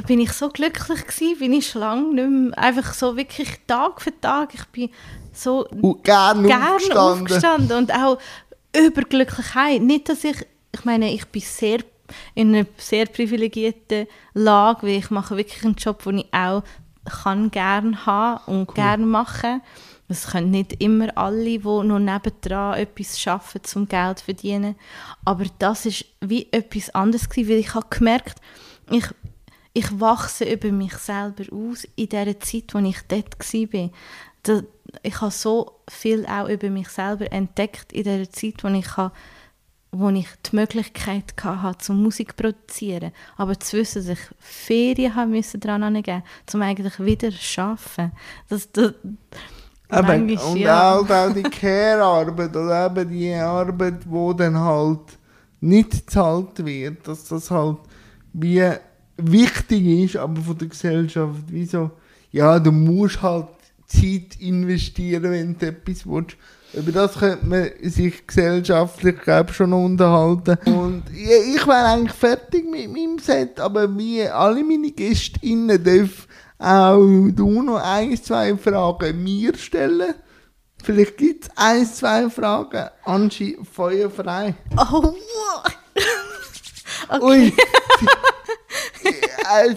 bin ich so glücklich gewesen, bin ich schon lange nicht mehr, einfach so wirklich Tag für Tag, ich bin so Und gerne gerne aufgestanden. aufgestanden und auch überglücklich. Nicht, dass ich, ich meine, ich bin sehr in einer sehr privilegierten Lage, weil ich mache wirklich einen Job, den ich auch kann gerne haben und gerne machen. Das können nicht immer alle, die noch nebendran etwas arbeiten, zum Geld zu verdienen. Aber das ist wie etwas anderes gewesen, weil ich habe gemerkt, ich, ich wachse über mich selber aus in der Zeit, wo ich dort war. Ich habe so viel auch über mich selber entdeckt in der Zeit, wo ich habe wo ich die Möglichkeit hatte, zum Musik zu produzieren. Aber zu wissen, dass ich Ferien haben müssen daran angeben, um eigentlich wieder zu arbeiten. Das, das, eben, und ja. auch, auch die Care-Arbeit oder eben die Arbeit, die dann halt nicht gezahlt wird, dass das halt wie wichtig ist, aber von der Gesellschaft wie so, ja, du musst halt Zeit investieren, wenn du etwas willst. Über das könnte man sich gesellschaftlich, glaube schon unterhalten. Und ich, ich wäre eigentlich fertig mit meinem Set, aber wie alle meine GästInnen dürfen auch du noch ein, zwei Fragen mir stellen. Vielleicht gibt es ein, zwei Fragen. Angie, feuerfrei. Oh! <laughs> okay. Ui, <laughs>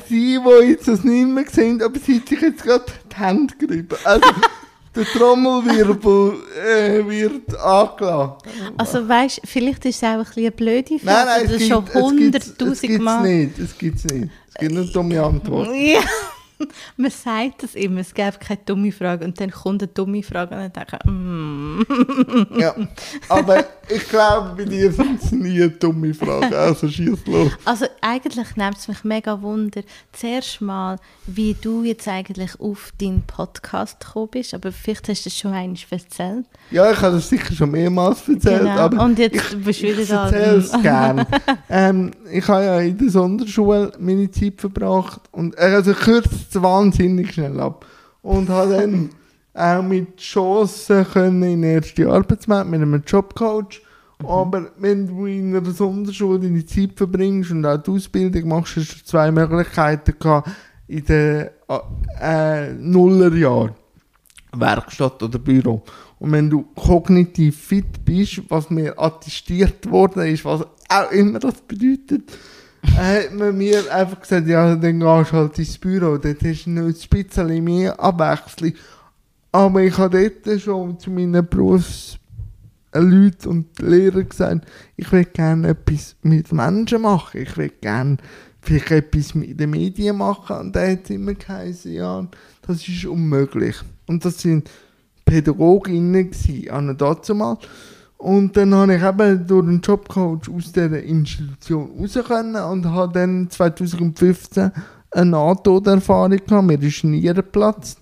sie, äh, sie, die jetzt das nicht mehr sehen, aber sie hat sich jetzt gerade die Hände gerieben. Also, <laughs> der Trommelwirbel äh, wird angelassen. Also weißt, vielleicht ist es auch ein bisschen eine blöde Frage. Nein, nein, das es schon hunderttausend Mal. Nicht, es gibt es nicht. Es gibt eine dumme Antwort. Ja. <laughs> Man sagt das immer, es gäbe keine dumme Frage und dann kommt eine dumme Frage und dann denke ich, mm. Ja, aber ich glaube, bei dir sind es nie dumme Fragen, also schieß los. Also eigentlich nimmt es mich mega wunder, zuerst mal, wie du jetzt eigentlich auf deinen Podcast gekommen bist, aber vielleicht hast du das schon einmal erzählt. Ja, ich habe das sicher schon mehrmals erzählt, genau. aber und jetzt ich, bist du wieder ich erzähle es <laughs> gerne. ähm, ich habe ja in der Sonderschule meine Zeit verbracht und äh, also kürzt es wahnsinnig schnell ab und habe dann auch mit Chancen können in den ersten Arbeitsmarkt mit einem Jobcoach. Mhm. Aber wenn du in einer Sonderschule deine Zeit verbringst und auch die Ausbildung machst, hast du zwei Möglichkeiten gehabt in den äh, Nullerjahren. Werkstatt oder Büro. Und wenn du kognitiv fit bist, was mir attestiert worden ist, was auch immer das bedeutet, hat man mir einfach gesagt, ja, dann gehst du halt ins Büro, dort hast du noch ein bisschen mehr Abwechslung. Aber ich habe dort schon zu meinen Berufsleuten und Lehrern gesagt, ich will gerne etwas mit Menschen machen, ich will gerne vielleicht etwas mit den Medien machen. Und da hat immer geheißen, ja, das ist unmöglich. Und das sind Pädagoginnen gewesen, dazu mal. Und dann habe ich eben durch einen Jobcoach aus dieser Institution raus können und habe dann 2015 eine NATO-Erfahrung gehabt. Mir ist Nieren geplatzt.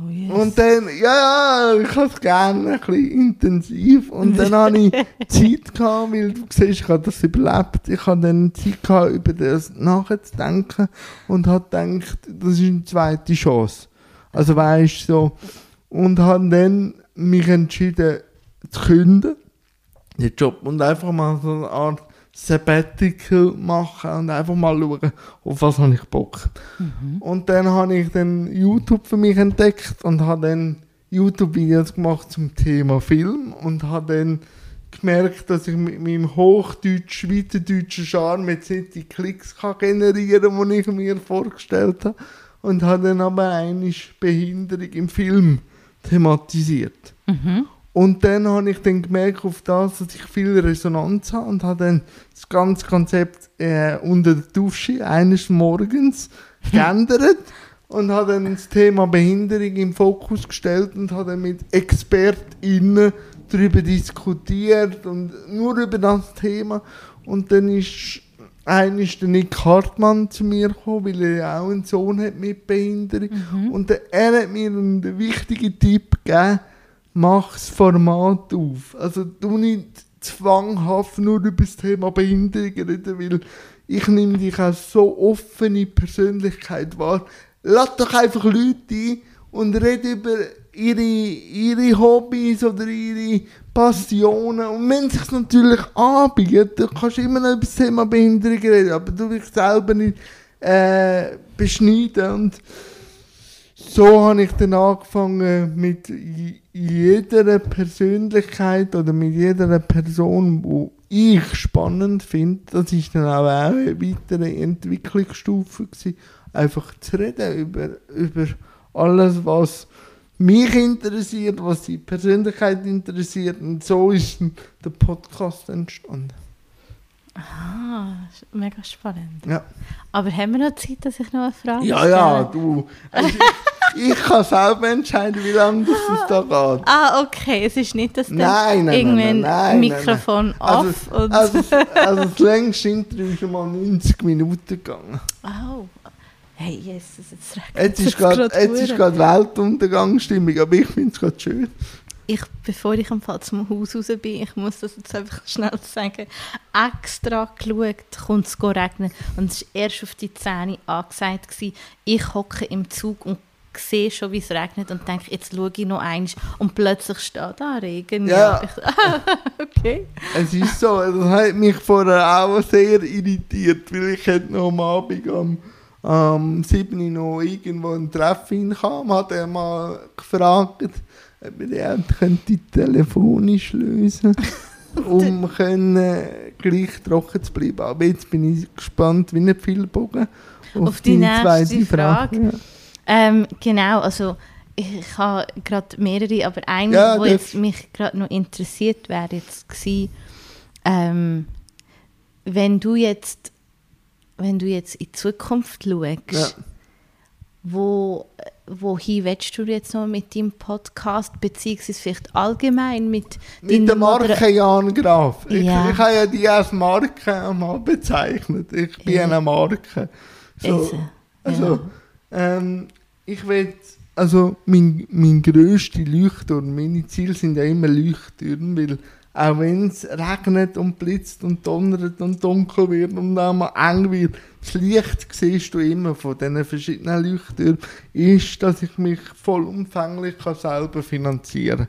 Oh yes. Und dann, ja, ja, ich habe es gerne ein bisschen intensiv. Und dann <laughs> habe ich Zeit gehabt, weil du siehst, ich habe das überlebt. Ich habe dann Zeit gehabt, über das nachzudenken und habe gedacht, das ist eine zweite Chance. Also weißt du, so. Und habe dann mich entschieden zu künden, den Job, und einfach mal so eine Art Sabbatical machen und einfach mal schauen, auf was habe ich Bock. Mhm. Und dann habe ich dann YouTube für mich entdeckt und habe dann YouTube-Videos gemacht zum Thema Film und habe dann gemerkt, dass ich mit meinem Hochdeutsch, schweizerdeutschen Charme jetzt nicht die Klicks kann generieren kann, die ich mir vorgestellt habe. Und habe dann aber eine Behinderung im Film thematisiert. Mhm. Und dann habe ich dann gemerkt auf das, dass ich viel Resonanz habe und habe dann das ganze Konzept äh, unter der Dusche eines Morgens <laughs> geändert und habe dann das Thema Behinderung im Fokus gestellt und habe dann mit ExpertInnen darüber diskutiert und nur über das Thema. Und dann ist ist der Nick Hartmann zu mir gekommen, weil er ja auch einen Sohn hat mit Behinderung. Mhm. Und er hat mir einen wichtigen Tipp gegeben, mach das Format auf. Also du nicht zwanghaft nur über das Thema Behinderung reden, weil ich nehme dich als so offene Persönlichkeit wahr. Lass doch einfach Leute ein und rede über ihre, ihre Hobbys oder ihre Passionen. Und wenn es sich natürlich anbietet, dann kannst du immer noch über das Thema Behinderung reden, aber du willst selber nicht äh, beschneiden. Und so habe ich dann angefangen mit jeder Persönlichkeit oder mit jeder Person, wo ich spannend finde, das ist dann auch eine weitere Entwicklungsstufe gewesen, einfach zu reden über, über alles, was mich interessiert, was die Persönlichkeit interessiert und so ist der Podcast entstanden. Ah, mega spannend. Ja. Aber haben wir noch Zeit, dass ich noch eine Frage Ja, ja, du. Also, ich kann selber entscheiden, wie lange das es da geht. Ah, okay. Es ist nicht, dass Nein, nein, irgendwie nein, nein, ein nein, Mikrofon Also, off und... also, <laughs> also das längste Interview ist schon mal 90 Minuten gegangen. oh. Hey, Jesus, jetzt regnet Jetzt ist gerade jetzt ist gerade Weltuntergangsstimmung, aber ich finde es gerade schön. Ich, bevor ich am Fall zum Haus raus bin, ich muss das jetzt einfach schnell sagen, extra geschaut, kommt es regnen. Und es war erst auf die Zähne angesagt. Gewesen. Ich hocke im Zug und sehe schon, wie es regnet und denke, jetzt schaue ich noch eins und plötzlich steht da Regen. Ja. Ich ah, <laughs> okay. Es ist so, das hat mich vorher auch sehr irritiert, weil ich hätte noch am Abend am, am 7. Uhr noch irgendwo ein Treffen kam, hat er mal gefragt, den könnte telefonisch lösen <laughs> um können, äh, gleich trocken zu bleiben. Aber jetzt bin ich gespannt wie ein Pfeilbogen auf, Auf die deine nächste Frage. Ja. Ähm, genau, also ich, habe gerade mehrere, aber eine, Ja, die jetzt mich gerade noch interessiert wäre jetzt gewesen, ähm, wenn du jetzt wenn du jetzt in die Zukunft schaust, Ja. Wo, wohin willst du jetzt noch mit deinem Podcast, beziehungsweise vielleicht allgemein mit, Mit der Marke Jan Graf. Ich, Ja. ich habe ja die als Marke mal bezeichnet. Ich bin Ja. eine Marke. So, Also, also ähm, ich will, also mein, mein grösster Leuchtturm, meine Ziele sind ja immer Leuchttürme, weil auch wenn es regnet und blitzt und donnert und dunkel wird und auch mal eng wird, das Licht siehst du immer von diesen verschiedenen Leuchttürmen, ist, dass ich mich vollumfänglich kann selber finanzieren kann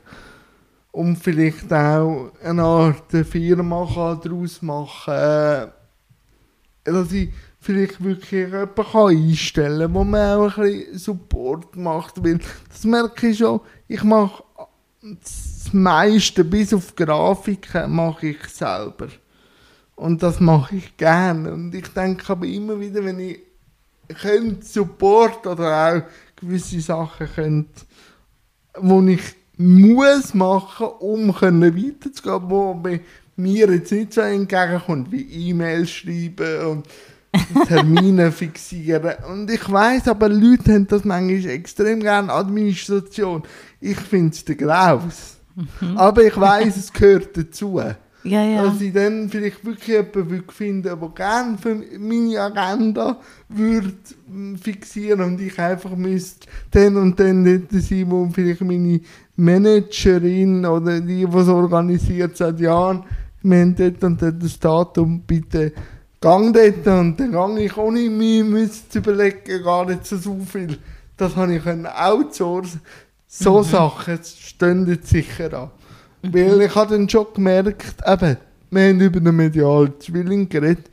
und vielleicht auch eine Art Firma daraus machen kann, dass ich vielleicht wirklich jemanden einstellen kann, wo man auch ein bisschen Support macht, weil das merke ich schon, ich mache das meiste, bis auf Grafiken, mache ich selber. Und das mache ich gerne. Und ich denke aber immer wieder, wenn ich könnte Support oder auch gewisse Sachen könnte, wo ich muss machen, um können weiterzugehen, wo bei mir jetzt nicht so entgegenkommt, wie E-Mails schreiben und <laughs> Termine fixieren. Und ich weiß, aber Leute haben das manchmal extrem gerne, Administration. Ich finde es der Graus. Aber ich weiß, es gehört dazu. Ja, ja. Dass ich dann vielleicht wirklich jemanden würde finden der gerne für meine Agenda würde mm, fixieren und ich einfach müsste dann und dann dort sein, wo vielleicht meine Managerin oder die, die es organisiert, sagt, ja, wir haben dort und dort das Datum, bitte gang dort und dann gang ich ohne müssen zu überlegen, gar nicht so viel. Das habe ich outsourcen. So Sachen stehen jetzt sicher an. Weil ich habe dann schon gemerkt, eben, wir haben über den medialen Zwilling geredet.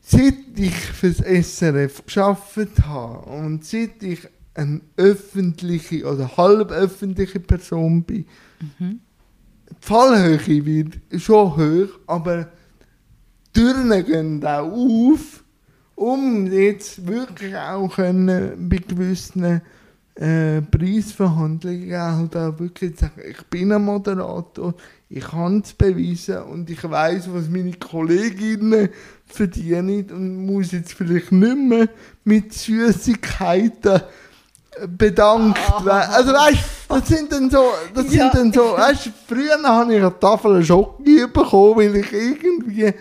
Seit ich fürs SRF geschafft habe und seit ich eine öffentliche oder halböffentliche Person bin, die Fallhöhe wird schon hoch, aber die Türen gehen auch auf, um jetzt wirklich auch können, bei gewissen äh, Preisverhandlungen halt auch wirklich sagen, ich bin ein Moderator, ich kann es beweisen und ich weiß, was meine Kolleginnen verdienen und muss jetzt vielleicht nicht mehr mit Süßigkeiten äh, bedankt <laughs> werden. Also weißt das sind dann so, das Ja. sind dann so, weißt früher habe ich eine Tafel Schoki bekommen, weil ich irgendwie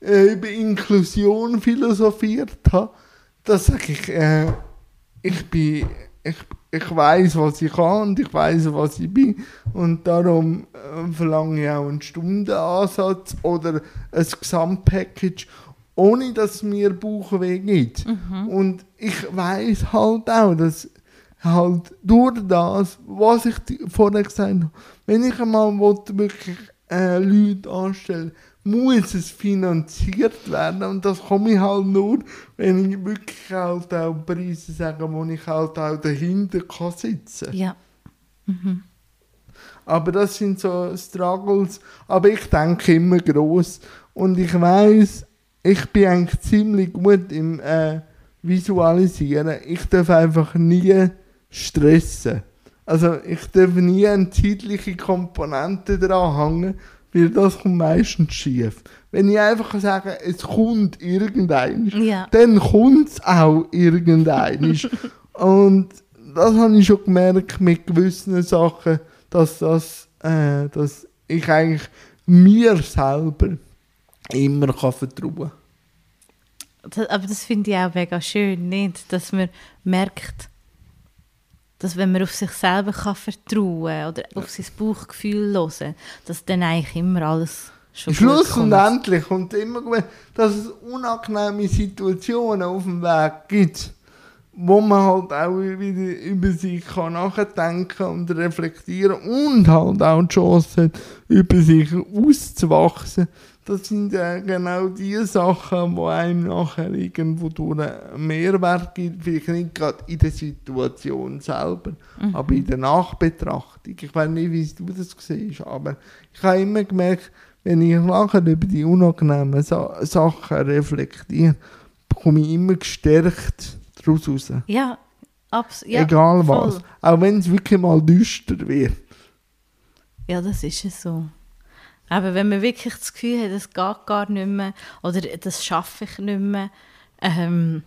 äh, über Inklusion philosophiert habe. Das sage ich, äh, ich bin, ich, ich weiß, was ich kann und ich weiß, was ich bin und darum äh, verlange ich auch einen Stundenansatz oder ein Gesamtpackage, ohne dass es mir Bauchweh gibt. Und ich weiß halt auch, dass halt durch das, was ich vorher gesagt habe, wenn ich einmal wirklich äh, Leute anstellen muss es finanziert werden und das komme ich halt nur, wenn ich wirklich halt auch Preise sage, wo ich halt auch dahinter kann sitzen ja. aber das sind so Struggles. Aber ich denke immer groß und ich weiß, ich bin eigentlich ziemlich gut im äh, Visualisieren. Ich darf einfach nie stressen. Also ich darf nie eine zeitliche Komponente dran hängen, weil das kommt meistens schief. Wenn ich einfach sage, es kommt irgendein, Ja. dann kommt es auch irgendein. <laughs> und das habe ich schon gemerkt mit gewissen Sachen, dass, das, äh, dass ich eigentlich mir selber immer kann vertrauen kann. Aber das finde ich auch mega schön, nicht? Dass man merkt, dass wenn man auf sich selber kann vertrauen oder auf sein Bauchgefühl hören, dass dann eigentlich immer alles schon Schluss und endlich kommt immer gut, dass es unangenehme Situationen auf dem Weg gibt, wo man halt auch wieder über sich kann nachdenken und reflektieren und halt auch die Chance hat, über sich auszuwachsen das sind ja genau die Sachen, die einem nachher irgendwo durch einen Mehrwert gibt, vielleicht nicht gerade in der Situation selber, mhm. aber in der Nachbetrachtung. Ich weiß nicht, wie du das siehst, aber ich habe immer gemerkt, wenn ich nachher über die unangenehmen Sa Sachen reflektiere, komme ich immer gestärkt daraus raus. Ja, absolut. Ja, Egal was. Voll. Auch wenn es wirklich mal düster wird. Ja, das ist es so. Aber wenn man wirklich das Gefühl hat, es geht gar nicht mehr oder das schaffe ich nicht mehr, ähm,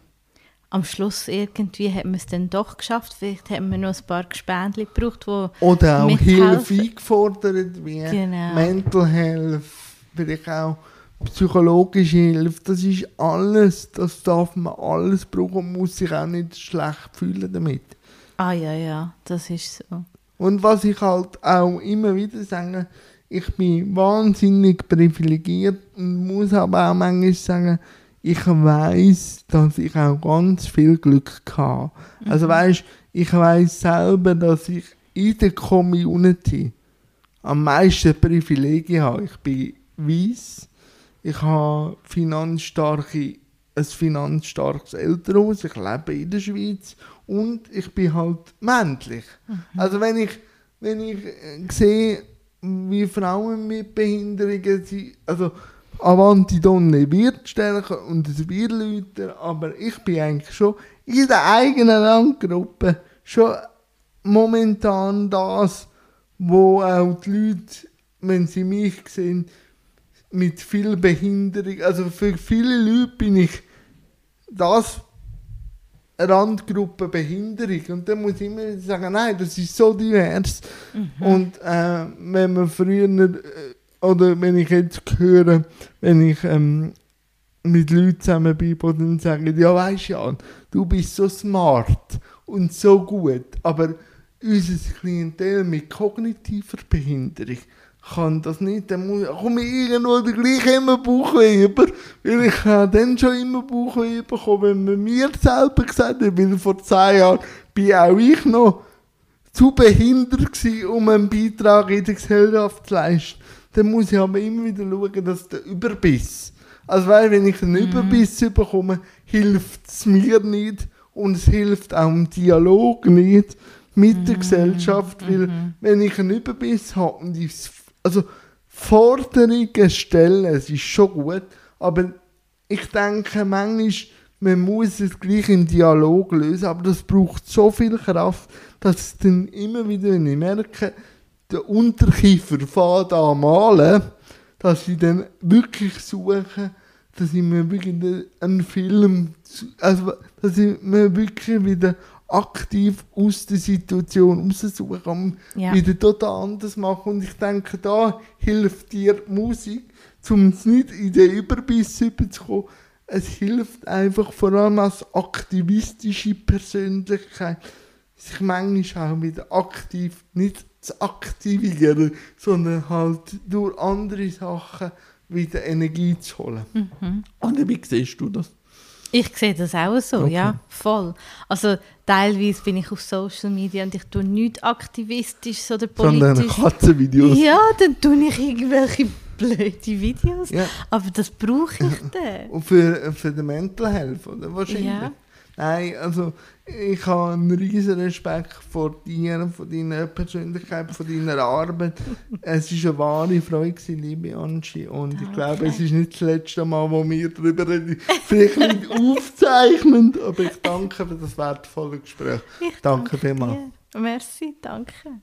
am Schluss irgendwie hat man es dann doch geschafft. Vielleicht hat man noch ein paar Gespendli gebraucht, wo Oder auch Hilfe eingefordert, wie genau. Mental Health, vielleicht auch psychologische Hilfe. Das ist alles, das darf man alles brauchen und muss sich auch nicht schlecht fühlen damit. Ah ja, ja, das ist so. Und was ich halt auch immer wieder sage, ich bin wahnsinnig privilegiert und muss aber auch manchmal sagen, ich weiß, dass ich auch ganz viel Glück hatte. Mhm. Also weißt, ich weiß selber, dass ich in der Community am meisten Privilegien habe. Ich bin weiß, ich habe finanzstarke, ein finanzstarkes Elternhaus, ich lebe in der Schweiz und ich bin halt männlich. Mhm. Also wenn ich, wenn ich sehe, wie Frauen mit Behinderungen sind. Also Avanti Donne wird stärker und es wird lauter, aber ich bin eigentlich schon in der eigenen Landgruppe schon momentan das, wo auch die Leute, wenn sie mich sehen, mit viel Behinderung, also für viele Leute bin ich das Randgruppe Behinderung. Und dann muss ich immer sagen, nein, das ist so divers. Mhm. Und äh, wenn man früher, äh, oder wenn ich jetzt höre, wenn ich ähm, mit Leuten zusammen bin, dann sagen, ja weißt du, du bist so smart und so gut, aber unser Klientel mit kognitiver Behinderung, kann das nicht, dann muss, komme ich irgendwo gleich immer Bauchweh über, weil ich habe dann schon immer Bauchweh bekommen, wenn man mir selber gesagt hat, weil vor zehn Jahren bin auch ich noch zu behindert gewesen, um einen Beitrag in der Gesellschaft zu leisten. Dann muss ich aber immer wieder schauen, dass der Überbiss, also weil wenn ich einen mhm. Überbiss bekomme, hilft es mir nicht und es hilft auch im Dialog nicht mit mhm. der Gesellschaft, weil mhm. wenn ich einen Überbiss habe und ich also Forderungen stellen, es ist schon gut, aber ich denke manchmal, man muss es gleich im Dialog lösen, aber das braucht so viel Kraft, dass es dann immer wieder, wenn ich merke, der Unterkiefer fährt an malen, dass ich dann wirklich suche, dass ich mir wirklich einen Film, also dass ich mir wirklich wieder aktiv aus der Situation raussuchen, um ja. wieder total anders machen. Und ich denke, da hilft dir Musik, um es nicht in den Überbiss überzukommen. Es hilft einfach vor allem als aktivistische Persönlichkeit, sich manchmal auch wieder aktiv nicht zu aktivieren, sondern halt durch andere Sachen wieder Energie zu holen. Mhm. Und wie siehst du das? Ich sehe das auch so, okay. ja, voll. Also teilweise bin ich auf Social Media und ich tue nichts aktivistisch oder politisch. Sondern Katzenvideos. Ja, dann tue ich irgendwelche blöde Videos. Ja. Aber das brauche ich <laughs> dann. Und für, für die Mental Health, oder? Wahrscheinlich. Ja. Nein, also ich habe einen riesen Respekt vor dir, von deiner Persönlichkeit, von deiner Arbeit. <laughs> es war eine wahre Freude, gewesen, liebe Angie. Und ich glaube, es ist nicht das letzte Mal, wo wir darüber reden. Vielleicht nicht aufzeichnen, aber ich danke für das wertvolle Gespräch. Ich danke, danke vielmals. Merci, danke.